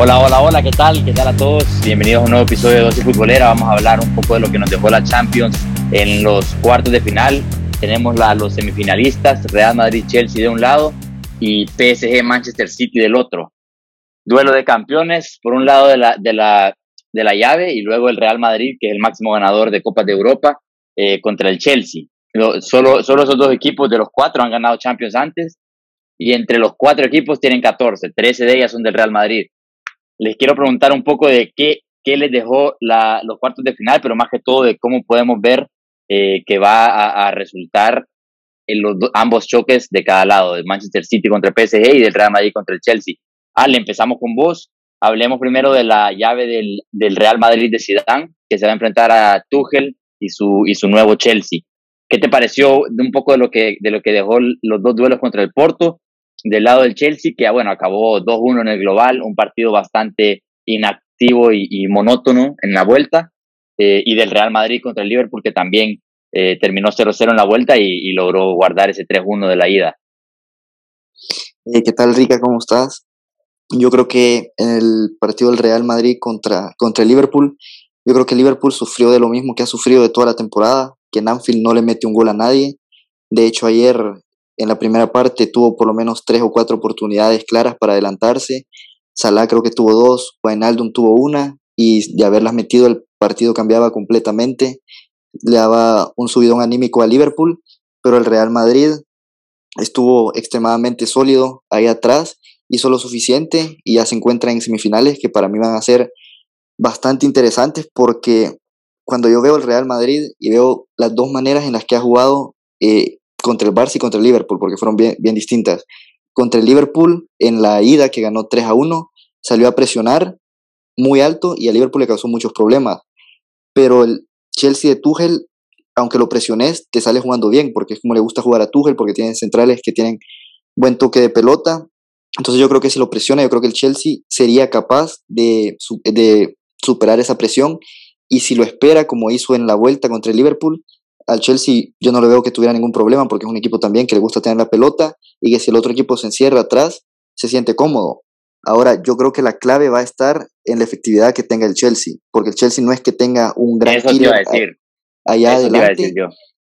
Hola, hola, hola, ¿qué tal? ¿Qué tal a todos? Bienvenidos a un nuevo episodio de Dosis Futbolera. Vamos a hablar un poco de lo que nos dejó la Champions en los cuartos de final. Tenemos la, los semifinalistas, Real Madrid-Chelsea de un lado y PSG-Manchester City del otro. Duelo de campeones, por un lado de la, de la, de la llave y luego el Real Madrid, que es el máximo ganador de Copas de Europa, eh, contra el Chelsea. Solo, solo esos dos equipos de los cuatro han ganado Champions antes y entre los cuatro equipos tienen 14, 13 de ellas son del Real Madrid les quiero preguntar un poco de qué, qué les dejó la, los cuartos de final, pero más que todo de cómo podemos ver eh, que va a, resultar en los ambos choques de cada lado, de Manchester City contra el PSG y del Real Madrid contra el Chelsea. Ale, empezamos con vos. Hablemos primero de la llave del, del Real Madrid de Zidane, que se va a enfrentar a Tuchel y su, y su nuevo Chelsea. ¿Qué te pareció de un poco de lo que, de lo que dejó los dos duelos contra el Porto del lado del Chelsea, que bueno, acabó 2-1 en el global, un partido bastante inactivo y, monótono en la vuelta, eh, y del Real Madrid contra el Liverpool, que también eh, terminó 0-0 en la vuelta y, logró guardar ese 3-1 de la ida. Eh, ¿Qué tal, Rica? ¿Cómo estás? Yo creo que el partido del Real Madrid contra, contra el Liverpool, yo creo que Liverpool sufrió de lo mismo que ha sufrido de toda la temporada, que en Anfield no le mete un gol a nadie. De hecho, ayer en la primera parte tuvo por lo menos tres o cuatro oportunidades claras para adelantarse. Salah creo que tuvo dos, Wijnaldum tuvo una y de haberlas metido el partido cambiaba completamente. Le daba un subidón anímico a Liverpool, pero el Real Madrid estuvo extremadamente sólido ahí atrás, hizo lo suficiente y ya se encuentra en semifinales que para mí van a ser bastante interesantes porque cuando yo veo el Real Madrid y veo las dos maneras en las que ha jugado eh, contra el Barça y contra el Liverpool, porque fueron bien, distintas. Contra el Liverpool, en la ida que ganó 3 a 1, salió a presionar muy alto y al Liverpool le causó muchos problemas. Pero el Chelsea de Tuchel, aunque lo presiones, te sale jugando bien, porque es como le gusta jugar a Tuchel, porque tienen centrales que tienen buen toque de pelota. Entonces yo creo que si lo presiona, yo creo que el Chelsea sería capaz de, de superar esa presión y si lo espera como hizo en la vuelta contra el Liverpool, al Chelsea yo no le veo que tuviera ningún problema porque es un equipo también que le gusta tener la pelota y que si el otro equipo se encierra atrás, se siente cómodo. Ahora, yo creo que la clave va a estar en la efectividad que tenga el Chelsea, porque el Chelsea no es que tenga un gran Eso iba a decir. allá adelante.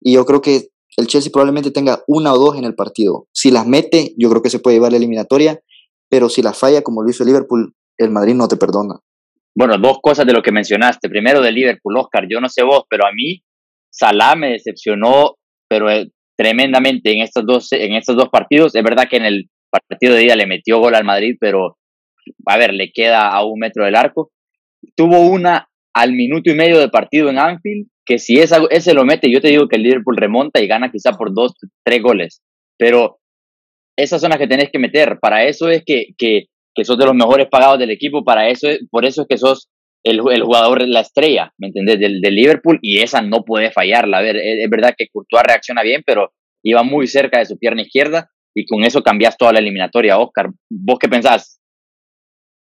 Y yo creo que el Chelsea probablemente tenga una o dos en el partido. Si las mete, yo creo que se puede llevar la eliminatoria, pero si las falla, como lo hizo el Liverpool, el Madrid no te perdona. Bueno, dos cosas de lo que mencionaste. Primero de Liverpool, Oscar. Yo no sé vos, pero a mí Salah me decepcionó, pero eh, tremendamente en estos dos, en estos dos partidos. Es verdad que en el partido de ida le metió gol al Madrid, pero a ver, le queda a un metro del arco. Tuvo una al minuto y medio de partido en Anfield, que si esa, ese lo mete, yo te digo que el Liverpool remonta y gana quizá por dos, tres goles. Pero esas son que tenés que meter. Para eso es que, que, que sos de los mejores pagados del equipo, para eso, por eso es que sos el, el jugador, la estrella, ¿me entendés? Del, del, Liverpool y esa no puede fallarla. A ver, es, verdad que Courtois reacciona bien, pero iba muy cerca de su pierna izquierda y con eso cambias toda la eliminatoria. Oscar, ¿vos qué pensás?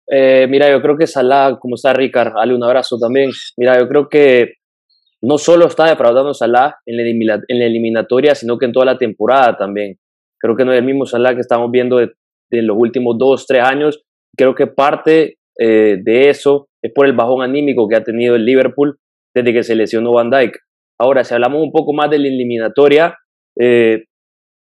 Eh, mira, yo creo que Salah, como está Ricard, dale un abrazo también. Mira, yo creo que no solo está defraudando Salah en la, en la eliminatoria, sino que en toda la temporada también. Creo que no es el mismo Salah que estamos viendo de, de los últimos dos, tres años. Creo que parte eh, de eso es por el bajón anímico que ha tenido el Liverpool desde que se lesionó Van Dijk. Ahora, si hablamos un poco más de la eliminatoria, eh,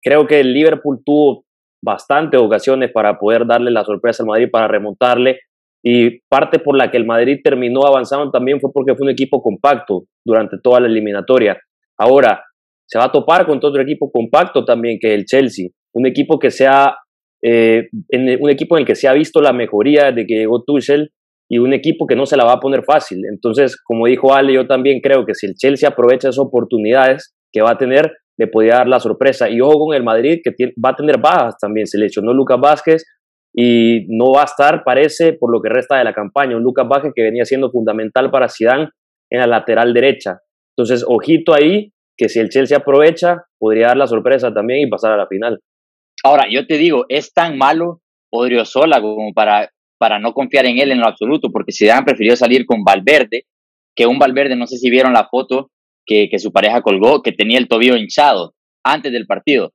creo que el Liverpool tuvo bastantes ocasiones para poder darle la sorpresa al Madrid, para remontarle. Y parte por la que el Madrid terminó avanzando también fue porque fue un equipo compacto durante toda la eliminatoria. Ahora, se va a topar con otro equipo compacto también, que es el Chelsea. Un equipo que sea eh, en un equipo en el que se ha visto la mejoría de que llegó Tuchel y un equipo que no se la va a poner fácil. Entonces, como dijo Ale, yo también creo que si el Chelsea aprovecha esas oportunidades que va a tener, le podría dar la sorpresa. Y ojo con el Madrid, que va a tener bajas también. Se lesionó Lucas Vázquez y no va a estar, parece, por lo que resta de la campaña. Un Lucas Vázquez que venía siendo fundamental para Zidane en la lateral derecha. Entonces, ojito ahí, que si el Chelsea aprovecha, podría dar la sorpresa también y pasar a la final. Ahora, yo te digo, es tan malo Odriozola como para, para no confiar en él en lo absoluto, porque Zidane prefirió salir con Valverde, que un Valverde, no sé si vieron la foto que, que su pareja colgó, que tenía el tobillo hinchado antes del partido.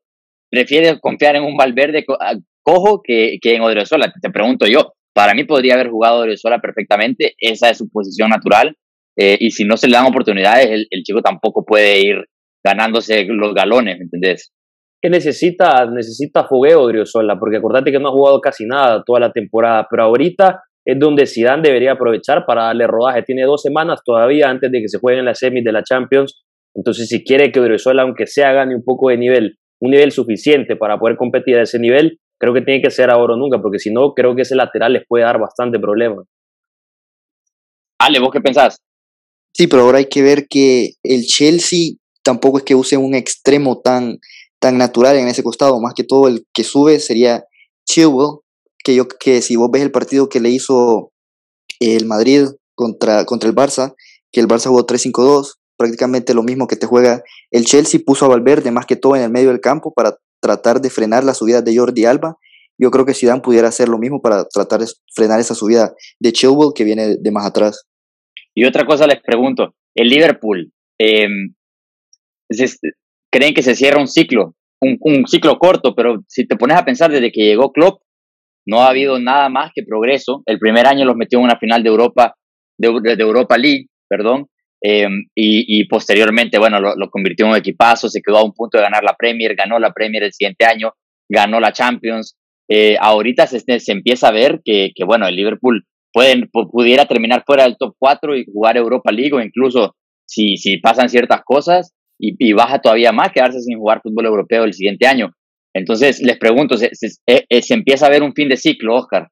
Prefiere confiar en un Valverde ah, cojo que, que en Odriozola, te pregunto yo. para mí podría haber jugado Odriozola perfectamente, esa es su posición natural, eh, y si no se le dan oportunidades, el, el, chico tampoco puede ir ganándose los galones, ¿me entendés? Que necesita, necesita fogueo Odriozola, porque acordate que no ha jugado casi nada toda la temporada, pero ahorita es donde Zidane debería aprovechar para darle rodaje. Tiene dos semanas todavía antes de que se jueguen las semis de la Champions, entonces si quiere que Odriozola, aunque sea, gane un poco de nivel, un nivel suficiente para poder competir a ese nivel, creo que tiene que ser ahora o nunca, porque si no, creo que ese lateral les puede dar bastante problema. Ale, ¿vos qué pensás? Sí, pero ahora hay que ver que el Chelsea tampoco es que use un extremo tan, tan natural en ese costado, más que todo el que sube sería Chilwell, que yo que si vos ves el partido que le hizo el Madrid contra, contra el Barça, que el Barça jugó 3-5-2, prácticamente lo mismo que te juega el Chelsea, puso a Valverde más que todo en el medio del campo para tratar de frenar la subida de Jordi Alba. Yo creo que Zidane pudiera hacer lo mismo para tratar de frenar esa subida de Chilwell que viene de más atrás. Y otra cosa les pregunto, el Liverpool, eh, ¿creen que se cierra un ciclo? Un, ciclo corto, pero si te pones a pensar desde que llegó Klopp, no ha habido nada más que progreso. El primer año los metió en una final de Europa, de, Europa League, perdón, eh, y, posteriormente, bueno, lo, convirtió en un equipazo, se quedó a un punto de ganar la Premier, ganó la Premier el siguiente año, ganó la Champions. Eh, ahorita se, se, empieza a ver que, bueno, el Liverpool pudiera terminar fuera del top 4 y jugar Europa League o incluso si, si pasan ciertas cosas y, y, baja todavía más, quedarse sin jugar fútbol europeo el siguiente año. Entonces, les pregunto, ¿se, eh, eh, empieza a ver un fin de ciclo, Oscar?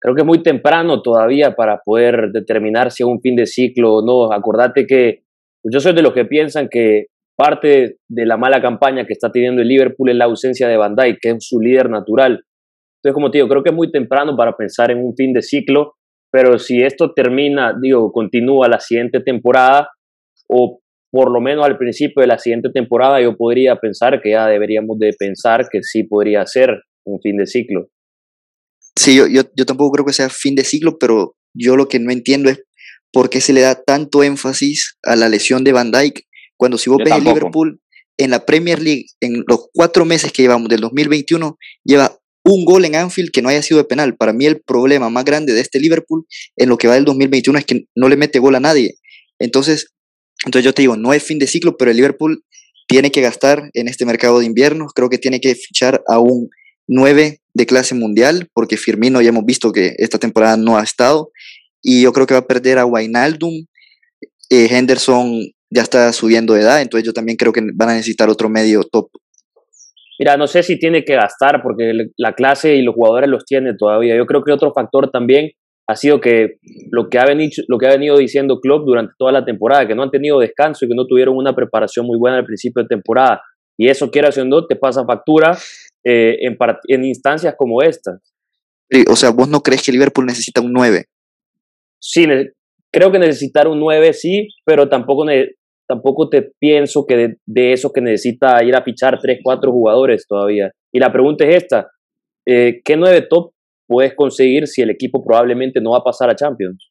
Creo que es muy temprano todavía para poder determinar si es un fin de ciclo o no. Acordate que yo soy de los que piensan que parte de la mala campaña que está teniendo el Liverpool es la ausencia de Van Dijk, que es su líder natural. Entonces, como te digo, creo que es muy temprano para pensar en un fin de ciclo, pero si esto termina, digo, continúa la siguiente temporada, o por lo menos al principio de la siguiente temporada, yo podría pensar que ya deberíamos de pensar que sí podría ser un fin de ciclo. Sí, yo, yo, yo tampoco creo que sea fin de ciclo, pero yo lo que no entiendo es por qué se le da tanto énfasis a la lesión de Van Dijk, cuando si vos yo ves tampoco. el Liverpool en la Premier League, en los cuatro meses que llevamos del 2021, lleva un gol en Anfield que no haya sido de penal. Para mí el problema más grande de este Liverpool en lo que va del 2021 es que no le mete gol a nadie. Entonces, entonces yo te digo, no es fin de ciclo, pero el Liverpool tiene que gastar en este mercado de invierno. Creo que tiene que fichar a un 9 de clase mundial, porque Firmino ya hemos visto que esta temporada no ha estado. Y yo creo que va a perder a Wijnaldum. Eh, Henderson ya está subiendo de edad, entonces yo también creo que van a necesitar otro medio top. Mira, no sé si tiene que gastar porque la clase y los jugadores los tiene todavía. Yo creo que otro factor también ha sido que lo que ha venido, lo que ha venido diciendo Klopp durante toda la temporada, que no han tenido descanso y que no tuvieron una preparación muy buena al principio de temporada. Y eso, quiera o no, te pasa factura eh, en, en instancias como esta. Sí, o sea, ¿vos no crees que Liverpool necesita un 9? Sí, creo que necesitar un 9 sí, pero tampoco tampoco te pienso que de, de, eso que necesita ir a fichar 3, 4 jugadores todavía. Y la pregunta es esta, eh, ¿qué 9 top puedes conseguir si el equipo probablemente no va a pasar a Champions?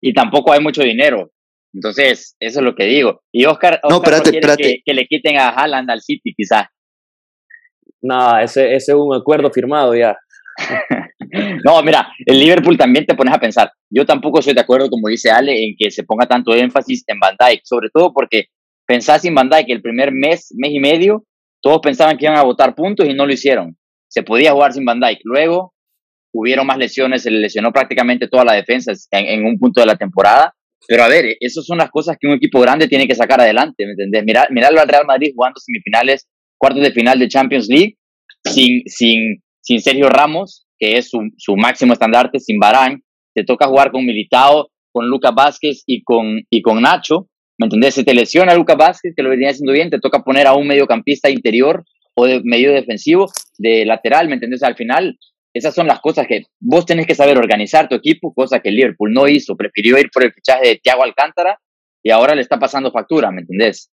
Y tampoco hay mucho dinero. Entonces, eso es lo que digo. Y Oscar, Oscar no, espérate, espérate. Que, que, le quiten a Haaland al City, quizás. No, ese, ese es un acuerdo firmado ya. no, mira, el Liverpool también te pones a pensar. Yo tampoco estoy de acuerdo, como dice Ale, en que se ponga tanto énfasis en Van Dijk, sobre todo porque pensás en Van Dijk el primer mes, mes y medio, todos pensaban que iban a votar puntos y no lo hicieron. Se podía jugar sin Van Dijk. Luego hubieron más lesiones, se le lesionó prácticamente toda la defensa en, en un punto de la temporada. Pero a ver, esas son las cosas que un equipo grande tiene que sacar adelante, ¿me entendés? Mirá, mirarlo al Real Madrid jugando semifinales, cuartos de final de Champions League, sin, sin, sin Sergio Ramos, que es su, su máximo estandarte, sin Barán, te toca jugar con Militao, con Lucas Vázquez y con, y con Nacho, ¿me entendés? Se te lesiona Lucas Vázquez, que lo venía haciendo bien, te toca poner a un mediocampista interior o de medio defensivo, de lateral, ¿me entendés? Al final, esas son las cosas que vos tenés que saber organizar tu equipo, cosa que Liverpool no hizo, prefirió ir por el fichaje de Thiago Alcántara y ahora le está pasando factura, ¿me entendés?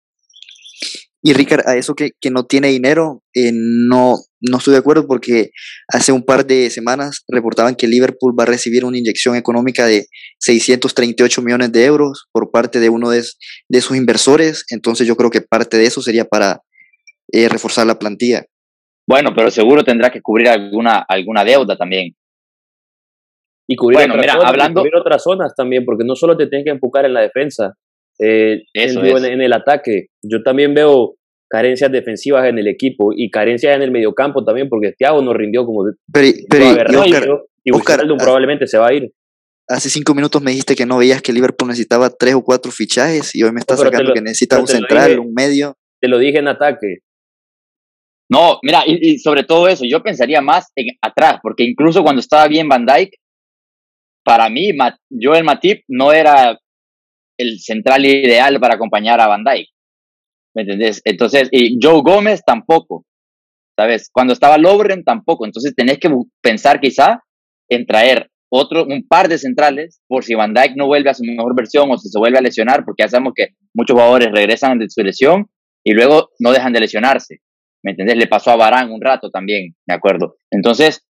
Y Ricard, a eso que, que no tiene dinero, eh, no, no estoy de acuerdo porque hace un par de semanas reportaban que Liverpool va a recibir una inyección económica de 638 millones de euros por parte de uno de sus inversores. Entonces yo creo que parte de eso sería para eh, reforzar la plantilla. Bueno, pero seguro tendrá que cubrir alguna, alguna deuda también. Y cubrir, otras, mira, zonas, hablando... cubrir otras zonas también, porque no solo te tienes que enfocar en la defensa, eh, Eso en, en, el ataque. Yo también veo carencias defensivas en el equipo y carencias en el mediocampo también, porque Thiago no rindió como pero, pero, y, Oscar, y probablemente se va a ir. Hace cinco minutos me dijiste que no veías que Liverpool necesitaba tres o cuatro fichajes y hoy me estás sacando que necesita un central, un medio. Te lo dije en ataque. No, mira, y, sobre todo eso, yo pensaría más en atrás, porque incluso cuando estaba bien Van Dyke, para mí, Joel Matip no era el central ideal para acompañar a Van Dyke. ¿Me entendés? Entonces, y Joe Gómez tampoco, ¿sabes? Cuando estaba Lovren tampoco. Entonces, tenés que pensar quizá en traer otro, un par de centrales por si Van Dijk no vuelve a su mejor versión o si se vuelve a lesionar, porque ya sabemos que muchos jugadores regresan de su lesión y luego no dejan de lesionarse. ¿Me entendés? Le pasó a Barán un rato también, ¿de acuerdo? Entonces,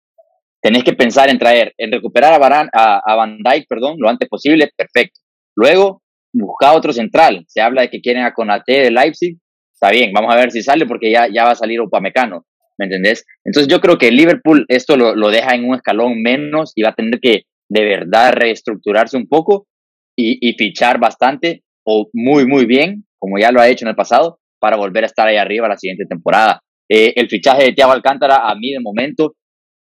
tenés que pensar en traer, en recuperar a, Barán, a, a Van Dijk, perdón, lo antes posible, perfecto. Luego, busca otro central. Se habla de que quieren a Conate de Leipzig. Está bien, vamos a ver si sale porque ya, ya va a salir Upamecano. ¿Me entendés? Entonces yo creo que Liverpool esto lo, lo, deja en un escalón menos y va a tener que de verdad reestructurarse un poco y, y, fichar bastante o muy, muy bien, como ya lo ha hecho en el pasado, para volver a estar ahí arriba la siguiente temporada. Eh, el fichaje de Thiago Alcántara a mí de momento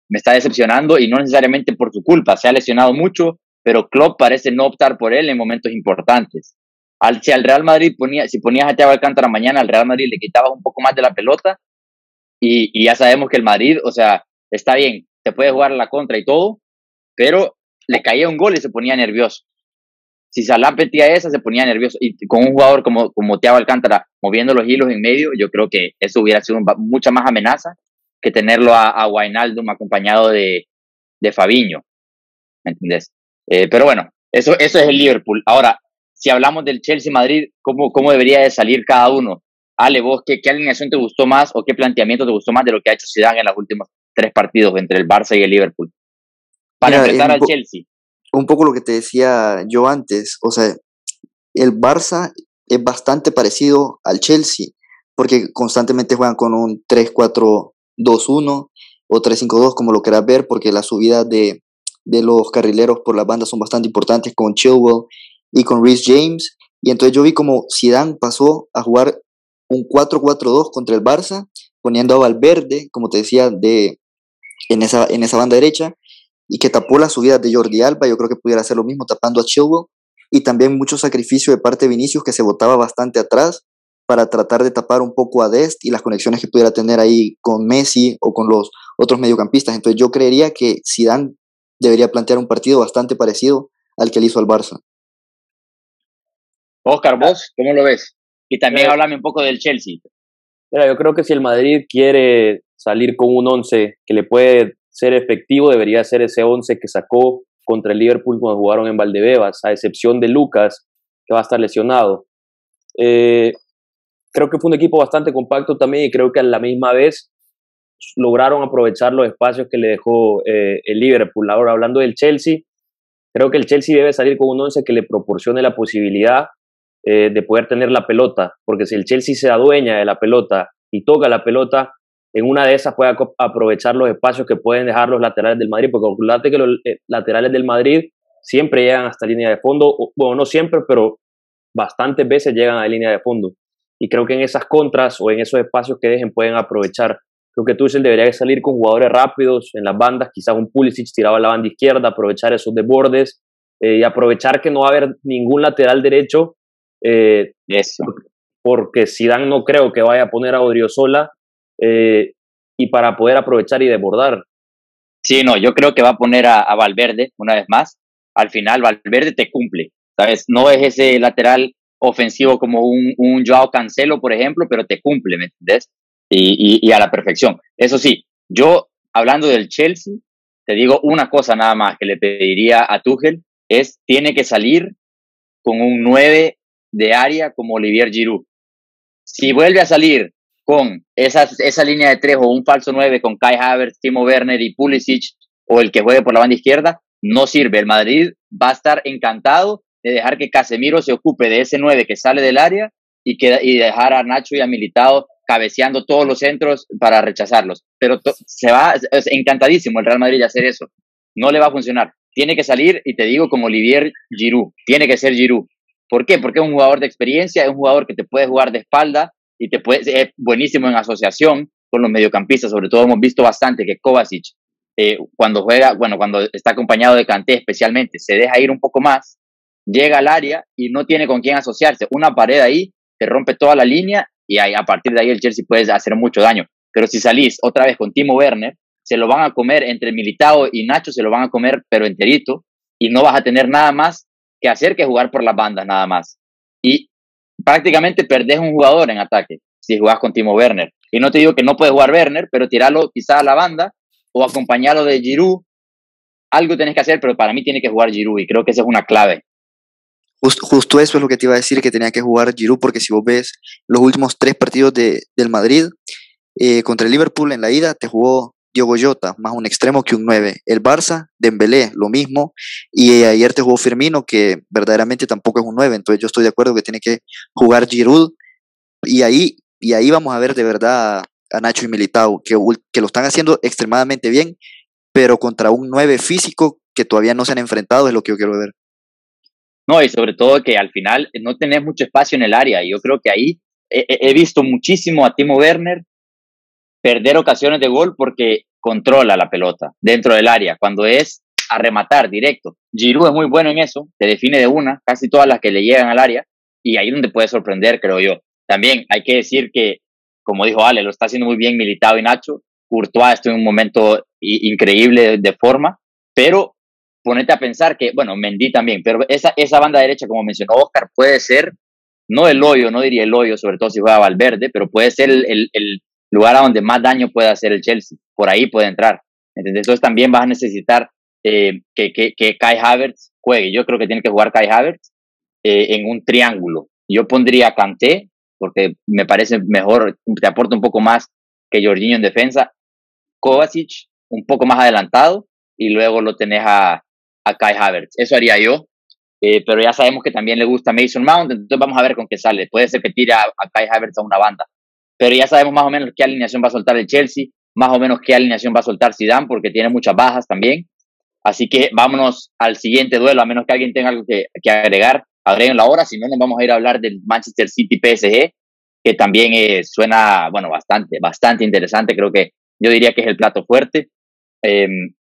me está decepcionando y no necesariamente por su culpa, se ha lesionado mucho, pero Klopp parece no optar por él en momentos importantes. Al, si al Real Madrid ponía, si ponías a Thiago Alcántara mañana, al Real Madrid le quitabas un poco más de la pelota y, ya sabemos que el Madrid, o sea, está bien, te puede jugar la contra y todo, pero le caía un gol y se ponía nervioso. Si Salah petía esa, se ponía nervioso. Y con un jugador como, como Thiago Alcántara moviendo los hilos en medio, yo creo que eso hubiera sido mucha más amenaza que tenerlo a, a Wijnaldum acompañado de, de Fabiño. ¿Me entiendes? Eh, pero bueno, eso, eso es el Liverpool. Ahora, si hablamos del Chelsea-Madrid, ¿cómo, ¿cómo debería de salir cada uno? Ale, vos, ¿qué, ¿qué alineación te gustó más o qué planteamiento te gustó más de lo que ha hecho Zidane en los últimos tres partidos entre el Barça y el Liverpool? Para enfrentar al Chelsea. Un poco lo que te decía yo antes, o sea, el Barça es bastante parecido al Chelsea, porque constantemente juegan con un 3-4-2-1 o 3-5-2, como lo quieras ver, porque la subida de, de los carrileros por las bandas son bastante importantes con Chilwell y con Rhys James. Y entonces yo vi como Zidane pasó a jugar un 4-4-2 contra el Barça, poniendo a Valverde, como te decía, de, en, esa, en esa banda derecha, y que tapó las subidas de Jordi Alba. Yo creo que pudiera hacer lo mismo tapando a Chilwell. Y también mucho sacrificio de parte de Vinicius, que se botaba bastante atrás para tratar de tapar un poco a Dest y las conexiones que pudiera tener ahí con Messi o con los otros mediocampistas. Entonces yo creería que Zidane debería plantear un partido bastante parecido al que le hizo al Barça. Oscar, vos, ¿cómo lo ves? Y también háblame un poco del Chelsea. Mira, yo creo que si el Madrid quiere salir con un 11 que le puede ser efectivo, debería ser ese 11 que sacó contra el Liverpool cuando jugaron en Valdebebas, a excepción de Lucas, que va a estar lesionado. Eh, creo que fue un equipo bastante compacto también y creo que a la misma vez lograron aprovechar los espacios que le dejó eh, el Liverpool. Ahora, hablando del Chelsea, creo que el Chelsea debe salir con un once que le proporcione la posibilidad eh, de poder tener la pelota, porque si el Chelsea se adueña de la pelota y toca la pelota, en una de esas puede aprovechar los espacios que pueden dejar los laterales del Madrid, porque calculate que los eh, laterales del Madrid siempre llegan hasta línea de fondo, bueno, no siempre, pero bastantes veces llegan a línea de fondo. Y creo que en esas contras o en esos espacios que dejen pueden aprovechar Creo que Tuchel debería salir con jugadores rápidos en las bandas, quizás un Pulisic tirado a la banda izquierda, aprovechar esos desbordes eh, y aprovechar que no va a haber ningún lateral derecho. Eh, Eso. Porque Zidane no creo que vaya a poner a Odriozola eh, y para poder aprovechar y desbordar. Sí, no, yo creo que va a poner a, a, Valverde una vez más. Al final, Valverde te cumple, ¿sabes? No es ese lateral ofensivo como un, un Joao Cancelo, por ejemplo, pero te cumple, ¿me entiendes? y, a la perfección. Eso sí, yo hablando del Chelsea, te digo una cosa nada más que le pediría a Tuchel, es tiene que salir con un 9 de área como Olivier Giroud. Si vuelve a salir con esa, esa línea de tres o un falso 9 con Kai Havertz, Timo Werner y Pulisic o el que juegue por la banda izquierda, no sirve. El Madrid va a estar encantado de dejar que Casemiro se ocupe de ese 9 que sale del área y, que, y dejar a Nacho y a Militao cabeceando todos los centros para rechazarlos. Pero se va, es encantadísimo el Real Madrid de hacer eso. No le va a funcionar. tiene que salir, y te digo como Olivier Giroud, tiene que ser Giroud. ¿Por qué? Porque es un jugador de experiencia, es un jugador que te puede jugar de espalda y te puede, es buenísimo en asociación con los mediocampistas, sobre todo hemos visto bastante que Kovacic, eh, cuando juega, bueno, cuando está acompañado de Kanté especialmente, se deja ir un poco más, llega al área y no tiene con quién asociarse. Una pared ahí te rompe toda la línea y ahí, a partir de ahí el Chelsea puede hacer mucho daño. Pero si salís otra vez con Timo Werner, se lo van a comer entre Militao y Nacho, se lo van a comer pero enterito y no vas a tener nada más que hacer que jugar por las bandas nada más. Y prácticamente perdés un jugador en ataque si jugás con Timo Werner. Y no te digo que no puede jugar Werner, pero tirarlo quizá a la banda o acompañarlo de Giroud. Algo tenés que hacer, pero para mí tiene que jugar Giroud y creo que esa es una clave. Justo, eso es lo que te iba a decir, que tenía que jugar Giroud, porque si vos ves los últimos tres partidos de, del Madrid, eh, contra el Liverpool en la ida te jugó Diogo Jota, más un extremo que un 9. El Barça, Dembélé, lo mismo. Y ayer te jugó Firmino, que verdaderamente tampoco es un 9. Entonces yo estoy de acuerdo que tiene que jugar Giroud. Y ahí, y ahí vamos a ver de verdad a Nacho y Militao, que, lo están haciendo extremadamente bien, pero contra un 9 físico que todavía no se han enfrentado es lo que yo quiero ver. No, y sobre todo que al final no tenés mucho espacio en el área. Yo creo que ahí he visto muchísimo a Timo Werner perder ocasiones de gol porque controla la pelota dentro del área, cuando es a rematar directo. Giroud es muy bueno en eso, te define de una, casi todas las que le llegan al área, y ahí es donde puede sorprender, creo yo. También hay que decir que, como dijo Ale, lo está haciendo muy bien Militado y Nacho. Courtois está en un momento increíble de, forma, pero ponete a pensar que, bueno, Mendy también, pero esa, esa banda derecha, como mencionó Oscar, puede ser, no el hoyo, no diría el hoyo, sobre todo si juega Valverde, pero puede ser el, el lugar a donde más daño puede hacer el Chelsea. Por ahí puede entrar. Entonces también vas a necesitar eh, que, que, Kai Havertz juegue. Yo creo que tiene que jugar Kai Havertz eh, en un triángulo. Yo pondría Kanté, porque me parece mejor, te aporta un poco más que Jorginho en defensa. Kovacic, un poco más adelantado, y luego lo tenés a, a Kai Havertz. Eso haría yo. Eh, pero ya sabemos que también le gusta Mason Mount, entonces vamos a ver con qué sale. Puede ser que tire a, a Kai Havertz a una banda pero ya sabemos más o menos qué alineación va a soltar el Chelsea, más o menos qué alineación va a soltar Zidane, porque tiene muchas bajas también. Así que vámonos al siguiente duelo, a menos que alguien tenga algo que, que agregar, agreguen la hora, si no nos vamos a ir a hablar del Manchester City PSG, que también eh, suena, bueno, bastante, bastante interesante, creo que yo diría que es el plato fuerte. Em,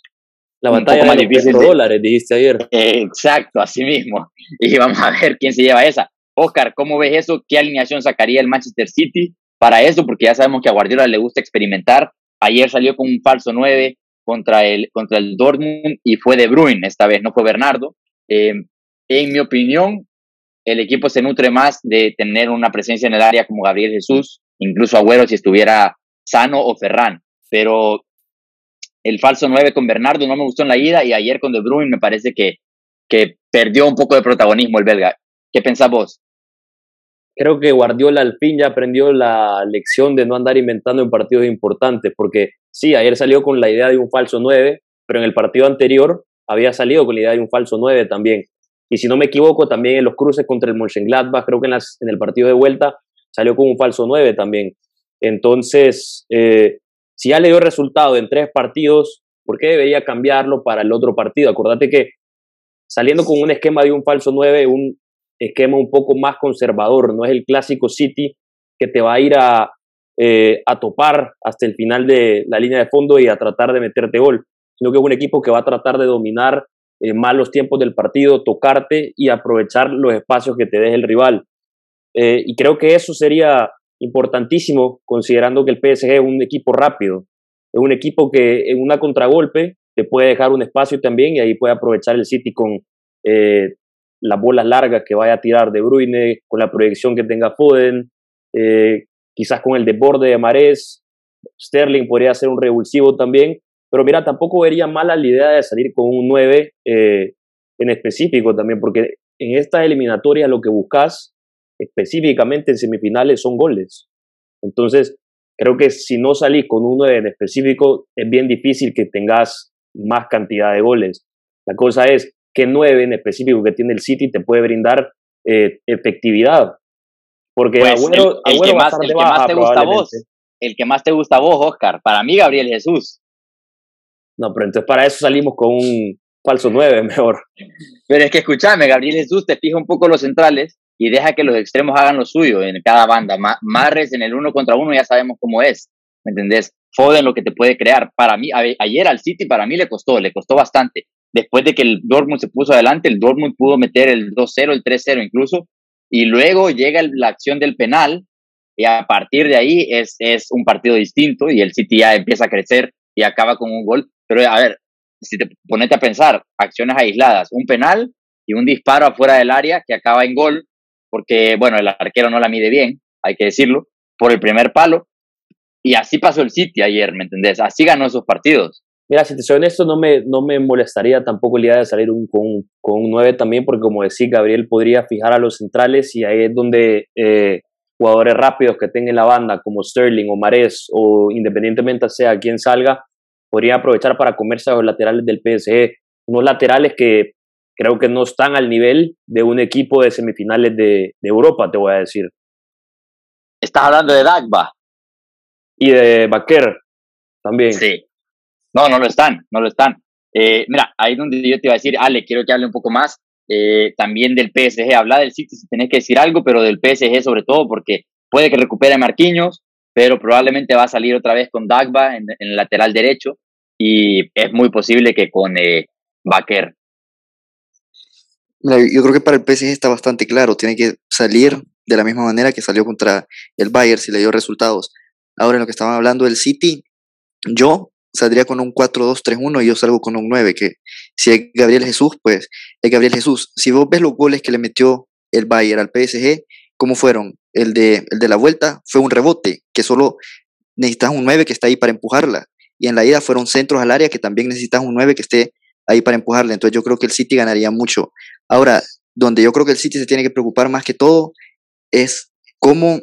la batalla de difícil dólares, dijiste ayer. exacto, así mismo. Y vamos a ver quién se lleva esa. Oscar, ¿cómo ves eso? ¿Qué alineación sacaría el Manchester City? Para eso, porque ya sabemos que a Guardiola le gusta experimentar. Ayer salió con un falso 9 contra el, contra el Dortmund y fue De Bruyne, esta vez no fue Bernardo. Eh, en mi opinión, el equipo se nutre más de tener una presencia en el área como Gabriel Jesús, incluso Agüero si estuviera sano o Ferran. Pero el falso 9 con Bernardo no me gustó en la ida y ayer con De Bruyne me parece que, que perdió un poco de protagonismo el belga. ¿Qué pensás vos? Creo que Guardiola al fin ya aprendió la lección de no andar inventando en partidos importantes, porque sí, ayer salió con la idea de un falso 9, pero en el partido anterior había salido con la idea de un falso 9 también. Y si no me equivoco, también en los cruces contra el Mönchengladbach, creo que en, las, en el partido de vuelta salió con un falso 9 también. Entonces, eh, si ya le dio resultado en tres partidos, ¿por qué debería cambiarlo para el otro partido? Acordate que saliendo con un esquema de un falso 9, un esquema un poco más conservador, no es el clásico City que te va a ir a, eh, a topar hasta el final de la línea de fondo y a tratar de meterte gol, sino que es un equipo que va a tratar de dominar eh, más los tiempos del partido, tocarte y aprovechar los espacios que te deje el rival. Eh, y creo que eso sería importantísimo considerando que el PSG es un equipo rápido, es un equipo que en una contragolpe te puede dejar un espacio también y ahí puede aprovechar el City con eh, las bolas largas que vaya a tirar De Bruyne, con la proyección que tenga Foden, eh, quizás con el desborde de Marés, Sterling podría ser un revulsivo también, pero mira, tampoco vería mala la idea de salir con un 9 eh, en específico también, porque en esta eliminatoria lo que buscas específicamente en semifinales son goles. Entonces, creo que si no salís con un 9 en específico, es bien difícil que tengas más cantidad de goles. La cosa es, qué nueve en específico que tiene el City te puede brindar eh, efectividad. Porque pues, el, que más, te gusta a vos, el que más te gusta a vos, Oscar, para mí Gabriel Jesús. No, pero entonces para eso salimos con un falso 9 mejor. Pero es que escúchame, Gabriel Jesús te fija un poco los centrales y deja que los extremos hagan lo suyo en cada banda. Marres en el uno contra uno ya sabemos cómo es, ¿me entendés? Foden lo que te puede crear. Para mí, ayer al City para mí le costó, le costó bastante. Después de que el Dortmund se puso adelante, el Dortmund pudo meter el 2-0, el 3-0 incluso, y luego llega la acción del penal, y a partir de ahí es, es un partido distinto, y el City ya empieza a crecer y acaba con un gol. Pero a ver, si te pones a pensar, acciones aisladas, un penal y un disparo afuera del área que acaba en gol, porque, bueno, el arquero no la mide bien, hay que decirlo, por el primer palo. Y así pasó el City ayer, ¿me entendés? Así ganó esos partidos. Mira, si te soy honesto, no me, no me molestaría tampoco el día de salir un, con, con un 9 también, porque como decía Gabriel podría fijar a los centrales y ahí es donde eh, jugadores rápidos que tengan la banda, como Sterling o Mares, o independientemente sea quien salga, podrían aprovechar para comerse a los laterales del PSG. Unos laterales que creo que no están al nivel de un equipo de semifinales de, Europa, te voy a decir. Estás hablando de Dagba. Y de Baker también. Sí. No, no lo están, no lo están. Eh, mira, ahí donde yo te iba a decir, Ale, quiero que hable un poco más eh, también del PSG. Habla del City si tenés que decir algo, pero del PSG sobre todo, porque puede que recupere a Marquinhos, pero probablemente va a salir otra vez con Dagba en, el lateral derecho y es muy posible que con eh, Baker. yo creo que para el PSG está bastante claro, tiene que salir de la misma manera que salió contra el Bayern si le dio resultados. Ahora en lo que estaban hablando del City, yo saldría con un 4-2-3-1 y yo salgo con un 9, que si es Gabriel Jesús, pues es Gabriel Jesús. Si vos ves los goles que le metió el Bayern al PSG, ¿cómo fueron? El de, el de la vuelta fue un rebote, que solo necesitas un 9 que está ahí para empujarla. Y en la ida fueron centros al área que también necesitas un 9 que esté ahí para empujarla. Entonces yo creo que el City ganaría mucho. Ahora, donde yo creo que el City se tiene que preocupar más que todo es cómo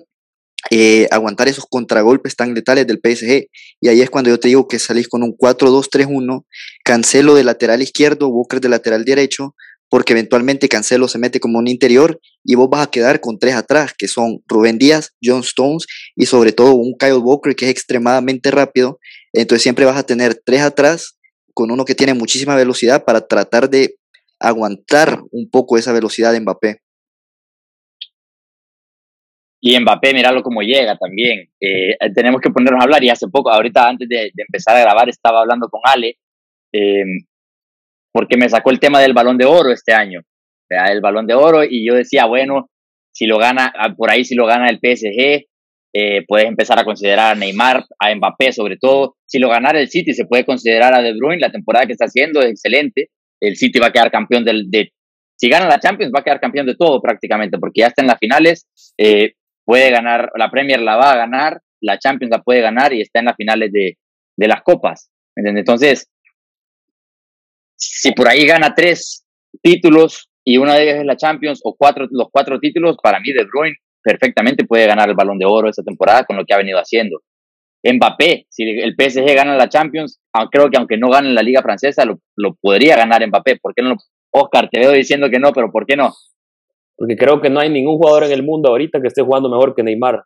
eh, aguantar esos contragolpes tan letales del PSG. Y ahí es cuando yo te digo que salís con un 4-2-3-1, Cancelo de lateral izquierdo, Walker de lateral derecho, porque eventualmente Cancelo se mete como un interior y vos vas a quedar con tres atrás, que son Rubén Díaz, John Stones y sobre todo un Kyle Walker que es extremadamente rápido. Entonces siempre vas a tener tres atrás con uno que tiene muchísima velocidad para tratar de aguantar un poco esa velocidad de Mbappé. Y Mbappé, míralo cómo llega también. Tenemos que ponernos a hablar. Y hace poco, ahorita antes de, empezar a grabar, estaba hablando con Ale, eh, porque me sacó el tema del balón de oro este año. El balón de oro, y yo decía, bueno, si lo gana, ah, por ahí si lo gana el PSG, eh, puedes empezar a considerar a Neymar, a Mbappé sobre todo. Si lo ganara el City, se puede considerar a De Bruyne. La temporada que está haciendo es excelente. El City va a quedar campeón del, de. Si gana la Champions, va a quedar campeón de todo prácticamente, porque ya está en las finales. Eh, puede ganar, la Premier la va a ganar, la Champions la puede ganar y está en las finales de, de las copas. Entonces, si por ahí gana tres títulos y una de ellas es la Champions o cuatro, los cuatro títulos, para mí De Bruyne perfectamente puede ganar el balón de oro esta temporada con lo que ha venido haciendo. Mbappé, si el PSG gana la Champions, creo que aunque no gane la Liga Francesa, lo, podría ganar Mbappé. ¿Por no? Oscar, te veo diciendo que no, pero ¿por qué no? Porque creo que no hay ningún jugador en el mundo ahorita que esté jugando mejor que Neymar.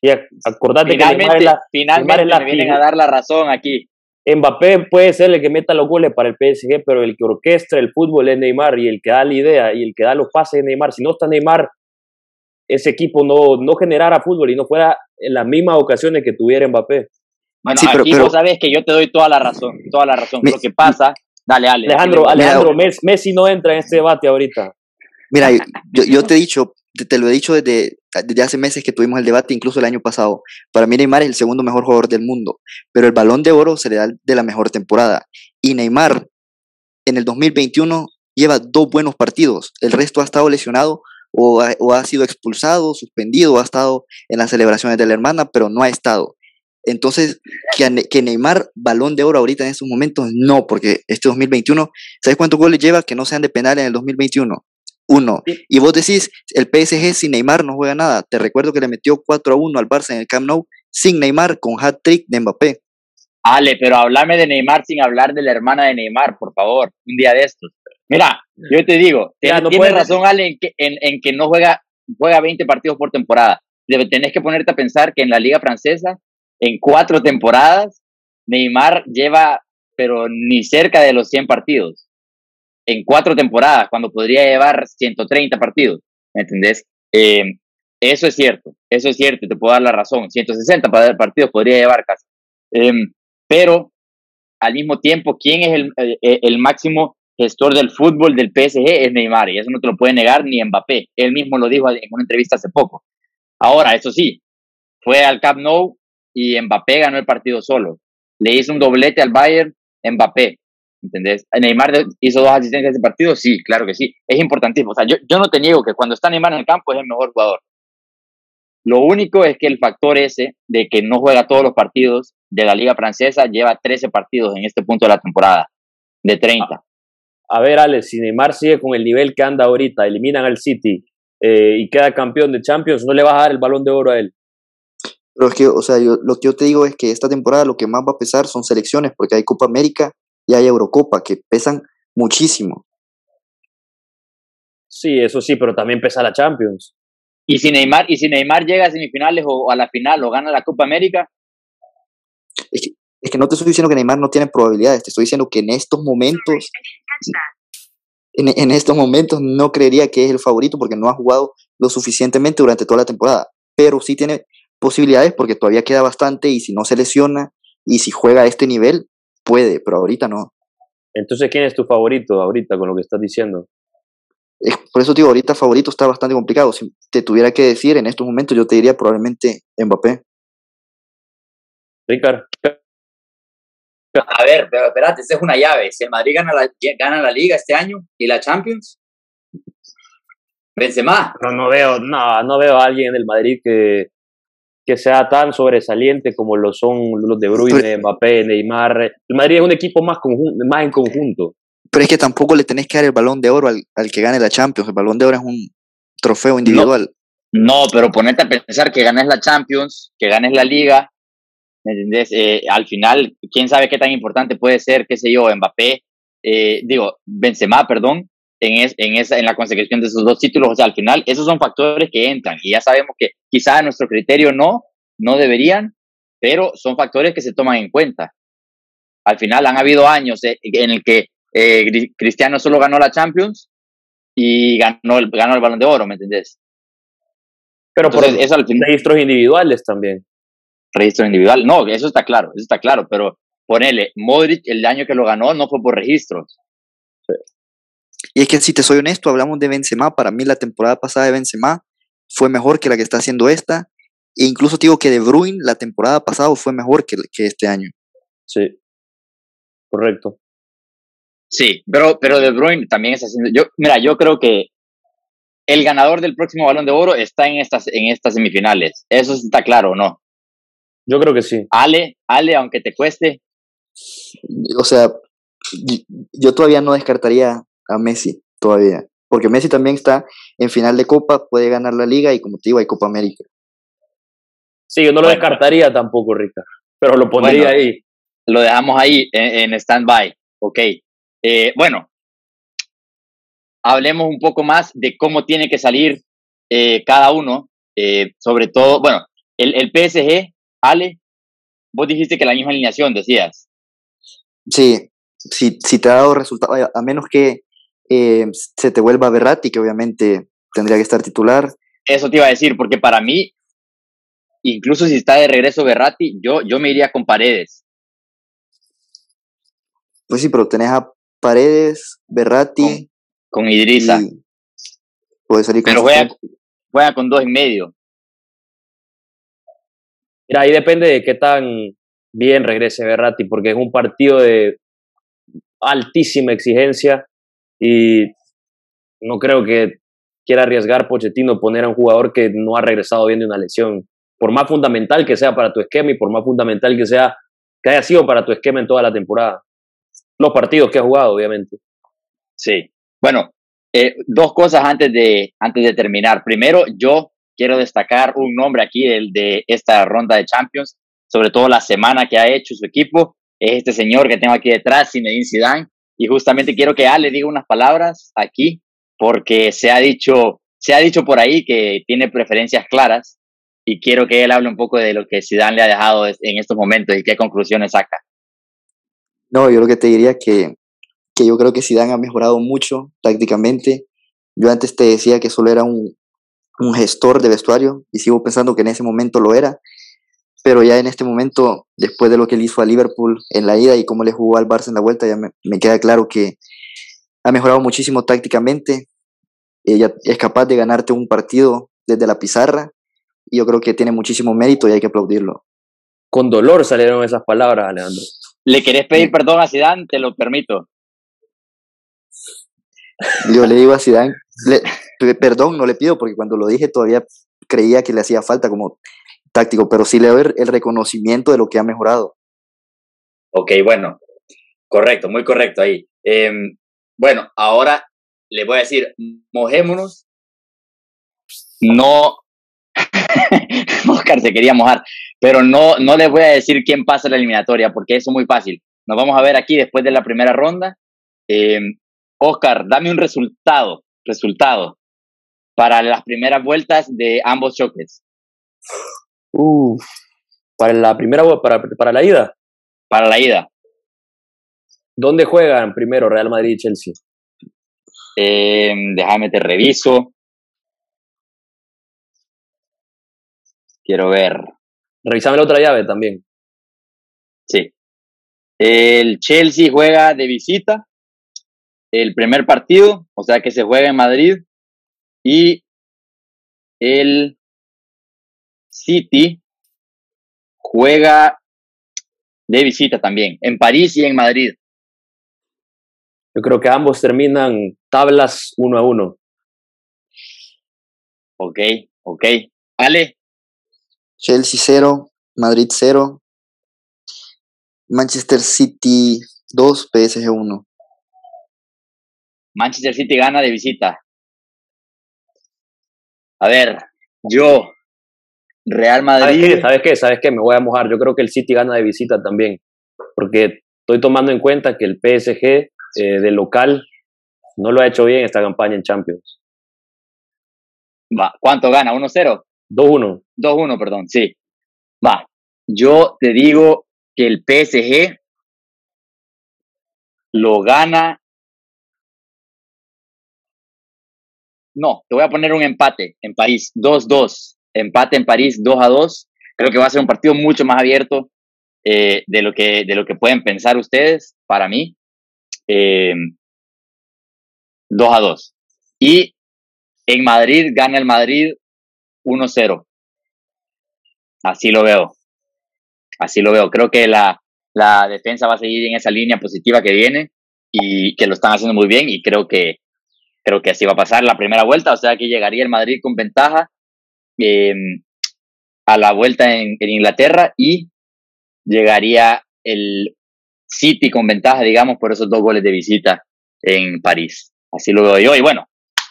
Y acordate que Neymar es la, finalmente Neymar me vienen a dar la razón aquí. Mbappé puede ser el que meta los goles para el PSG, pero el que orquestra el fútbol es Neymar y el que da la idea y el que da los pases es Neymar. Si no está Neymar, ese equipo no, no generara fútbol y no fuera en las mismas ocasiones que tuviera Mbappé. Bueno, aquí vos sabes que yo te doy toda la razón, toda la razón. lo que pasa, dale, dale. Alejandro, Alejandro Messi no entra en este debate ahorita. Mira, yo, yo te he dicho, te, lo he dicho desde, desde hace meses que tuvimos el debate, incluso el año pasado. Para mí Neymar es el segundo mejor jugador del mundo, pero el balón de oro se le da de la mejor temporada. Y Neymar en el 2021 lleva dos buenos partidos, el resto ha estado lesionado o ha, o ha sido expulsado, suspendido, o ha estado en las celebraciones de la hermana, pero no ha estado. Entonces, que, que, Neymar balón de oro ahorita en estos momentos, no, porque este 2021, ¿sabes cuántos goles lleva que no sean de penal en el 2021? Uno. Y vos decís, el PSG sin Neymar no juega nada. Te recuerdo que le metió 4 a 1 al Barça en el Camp Nou sin Neymar con hat-trick de Mbappé. Ale, pero háblame de Neymar sin hablar de la hermana de Neymar, por favor, un día de estos. Mira, yo te digo, tienes, razón, Ale, en que, en, que no juega, juega 20 partidos por temporada. Tenés que ponerte a pensar que en la liga francesa, en cuatro temporadas, Neymar lleva pero ni cerca de los 100 partidos. En cuatro temporadas, cuando podría llevar 130 partidos. ¿Me entendés? Eh, eso es cierto, eso es cierto, te puedo dar la razón. 160 partidos podría llevar casi. Eh, pero al mismo tiempo, ¿quién es el, el, máximo gestor del fútbol del PSG? Es Neymar, y eso no te lo puede negar ni Mbappé. Él mismo lo dijo en una entrevista hace poco. Ahora, eso sí, fue al Camp Nou y Mbappé ganó el partido solo. Le hizo un doblete al Bayern, Mbappé. ¿Entendés? Neymar hizo dos asistencias de ese partido, sí, claro que sí. Es importantísimo. O sea, yo, yo no te niego que cuando está Neymar en el campo es el mejor jugador. Lo único es que el factor ese de que no juega todos los partidos de la Liga Francesa lleva 13 partidos en este punto de la temporada, de 30. A ver, Alex, si Neymar sigue con el nivel que anda ahorita, eliminan al City eh, y queda campeón de Champions, ¿no le vas a dar el balón de oro a él? Pero es que, o sea, yo, lo que yo te digo es que esta temporada lo que más va a pesar son selecciones, porque hay Copa América y hay Eurocopa, que pesan muchísimo. Sí, eso sí, pero también pesa la Champions. Y si Neymar, y si Neymar llega a semifinales o a la final o gana la Copa América, es que, no te estoy diciendo que Neymar no tiene probabilidades, te estoy diciendo que en estos momentos, en, estos momentos no creería que es el favorito porque no ha jugado lo suficientemente durante toda la temporada, pero sí tiene posibilidades porque todavía queda bastante y si no se lesiona y si juega a este nivel, puede, pero ahorita no. Entonces, ¿quién es tu favorito ahorita con lo que estás diciendo? por eso digo, ahorita favorito está bastante complicado. Si te tuviera que decir en estos momentos, yo te diría probablemente Mbappé. Ricardo. A ver, pero espérate, esa es una llave. Si el Madrid gana la, gana la Liga este año y la Champions, Benzema. No, no veo, no, no veo a alguien en el Madrid que, que sea tan sobresaliente como lo son los de Bruyne, Mbappé, Neymar. El Madrid es un equipo más, más en conjunto. Pero es que tampoco le tenés que dar el balón de oro al, al que gane la Champions. El balón de oro es un trofeo individual. No, pero ponete a pensar que ganes la Champions, que ganes la Liga, ¿Me entendés? Eh, al final, quién sabe qué tan importante puede ser, qué sé yo, Mbappé, eh, digo, Benzema, perdón, en, en, esa, en la consecución de esos dos títulos. O sea, al final, esos son factores que entran y ya sabemos que quizá a nuestro criterio no, no deberían, pero son factores que se toman en cuenta. Al final, han habido años eh, en el que Cristiano solo ganó la Champions y ganó el, ganó el Balón de Oro, ¿me entendés? Pero por eso al final, registros individuales también registro individual. No, eso está claro, eso está claro, pero ponele, Modric el año que lo ganó no fue por registros. Y es que si te soy honesto, hablamos de Benzema, para mí la temporada pasada de Benzema fue mejor que la que está haciendo esta, e incluso digo que De Bruyne la temporada pasada fue mejor que, que este año. Sí, correcto. Sí, pero, pero De Bruyne también está haciendo, yo, mira, yo creo que el ganador del próximo Balón de Oro está en estas, en estas semifinales, eso está claro, ¿no? Yo creo que sí. Ale, Ale, aunque te cueste. O sea, yo todavía no descartaría a Messi, todavía. Porque Messi también está en final de Copa, puede ganar la Liga y como te digo, hay Copa América. Sí, yo no lo descartaría tampoco, Ricardo, pero lo pondría ahí. Lo dejamos ahí en, stand-by, ok. Eh, bueno, hablemos un poco más de cómo tiene que salir eh, cada uno, eh, sobre todo, bueno, el, el PSG Ale, vos dijiste que la misma alineación, decías. Sí, si, si te ha dado resultado, a menos que eh, se te vuelva Berratti, que obviamente tendría que estar titular. Eso te iba a decir, porque para mí, incluso si está de regreso Berratti, yo, yo me iría con Paredes. Pues sí, pero tenés a Paredes, Berratti. Con, Idrisa. Puede salir con Pero juega, juega con dos en medio. Mira, ahí depende de qué tan bien regrese Berratti, porque es un partido de altísima exigencia y no creo que quiera arriesgar Pochettino poner a un jugador que no ha regresado bien de una lesión, por más fundamental que sea para tu esquema y por más fundamental que sea que haya sido para tu esquema en toda la temporada. Los partidos que ha jugado, obviamente. Sí. Bueno, eh, dos cosas antes de, antes de terminar. Primero, yo quiero destacar un nombre aquí de, de esta ronda de Champions, sobre todo la semana que ha hecho su equipo, es este señor que tengo aquí detrás, Zinedine Zidane, y justamente quiero que Ale diga unas palabras aquí, porque se ha dicho, se ha dicho por ahí que tiene preferencias claras, y quiero que él hable un poco de lo que Zidane le ha dejado en estos momentos y qué conclusiones saca. No, yo lo que te diría que, que yo creo que Zidane ha mejorado mucho tácticamente. Yo antes te decía que solo era un, un gestor de vestuario y sigo pensando que en ese momento lo era, pero ya en este momento, después de lo que él hizo a Liverpool en la ida y cómo le jugó al Barça en la vuelta, ya me, me queda claro que ha mejorado muchísimo tácticamente, ella es capaz de ganarte un partido desde la pizarra y yo creo que tiene muchísimo mérito y hay que aplaudirlo. Con dolor salieron esas palabras, Alejandro. ¿Le querés pedir perdón a Zidane? Te lo permito. Yo le digo a Zidane, perdón, no le pido porque cuando lo dije todavía creía que le hacía falta como táctico, pero sí le doy el reconocimiento de lo que ha mejorado. Ok, bueno, correcto, muy correcto ahí. Em, bueno, ahora le voy a decir, mojémonos. No, Oscar se quería mojar, pero no, no les voy a decir quién pasa la eliminatoria, porque eso es muy fácil. Nos vamos a ver aquí después de la primera ronda. Eh, Oscar, dame un resultado, resultado para las primeras vueltas de ambos choques. Uf, para la primera para, para la ida. Para la ida. ¿Dónde juegan primero Real Madrid y Chelsea? Eh, déjame te reviso. Quiero ver. Revisame la otra llave también. Sí. El Chelsea juega de visita el primer partido, o sea que se juega en Madrid, y el City juega de visita también, en París y en Madrid. Yo creo que ambos terminan tablas uno a uno. Ok, ok. Ale. Chelsea 0, Madrid 0, Manchester City 2, PSG 1. Manchester City gana de visita. A ver, yo, Real Madrid. ¿Sabes qué? ¿Sabes qué? Me voy a mojar. Yo creo que el City gana de visita también. Porque estoy tomando en cuenta que el PSG eh, de local no lo ha hecho bien esta campaña en Champions. Va, ¿cuánto gana? ¿1-0? 2-1. 2-1, perdón, sí. Va, yo te digo que el PSG lo gana. No, te voy a poner un empate en París, 2-2. Empate en París, 2-2. Creo que va a ser un partido mucho más abierto eh, de, lo que, de lo que pueden pensar ustedes, para mí. Eh, 2 a 2. Y en Madrid gana el Madrid 1-0. Así lo veo. Así lo veo. Creo que la, la defensa va a seguir en esa línea positiva que viene y que lo están haciendo muy bien y creo que creo que así va a pasar la primera vuelta, o sea que llegaría el Madrid con ventaja em, a la vuelta en, Inglaterra y llegaría el City con ventaja, digamos, por esos dos goles de visita en París. Así lo veo yo. Y bueno,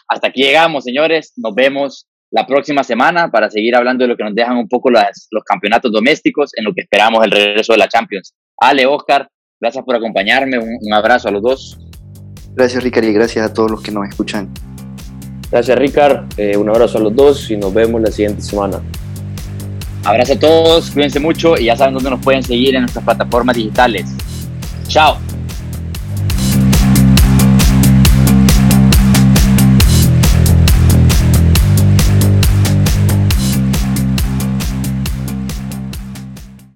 hasta aquí llegamos, señores. Nos vemos la próxima semana para seguir hablando de lo que nos dejan un poco los campeonatos domésticos en lo que esperamos el regreso de la Champions. Ale, Oscar, gracias por acompañarme. Un, un abrazo a los dos. Gracias, Ricard, y gracias a todos los que nos escuchan. Gracias, Ricard. Eh, un abrazo a los dos y nos vemos la siguiente semana. Abrazo a todos, cuídense mucho y ya saben dónde nos pueden seguir en nuestras plataformas digitales. Chao.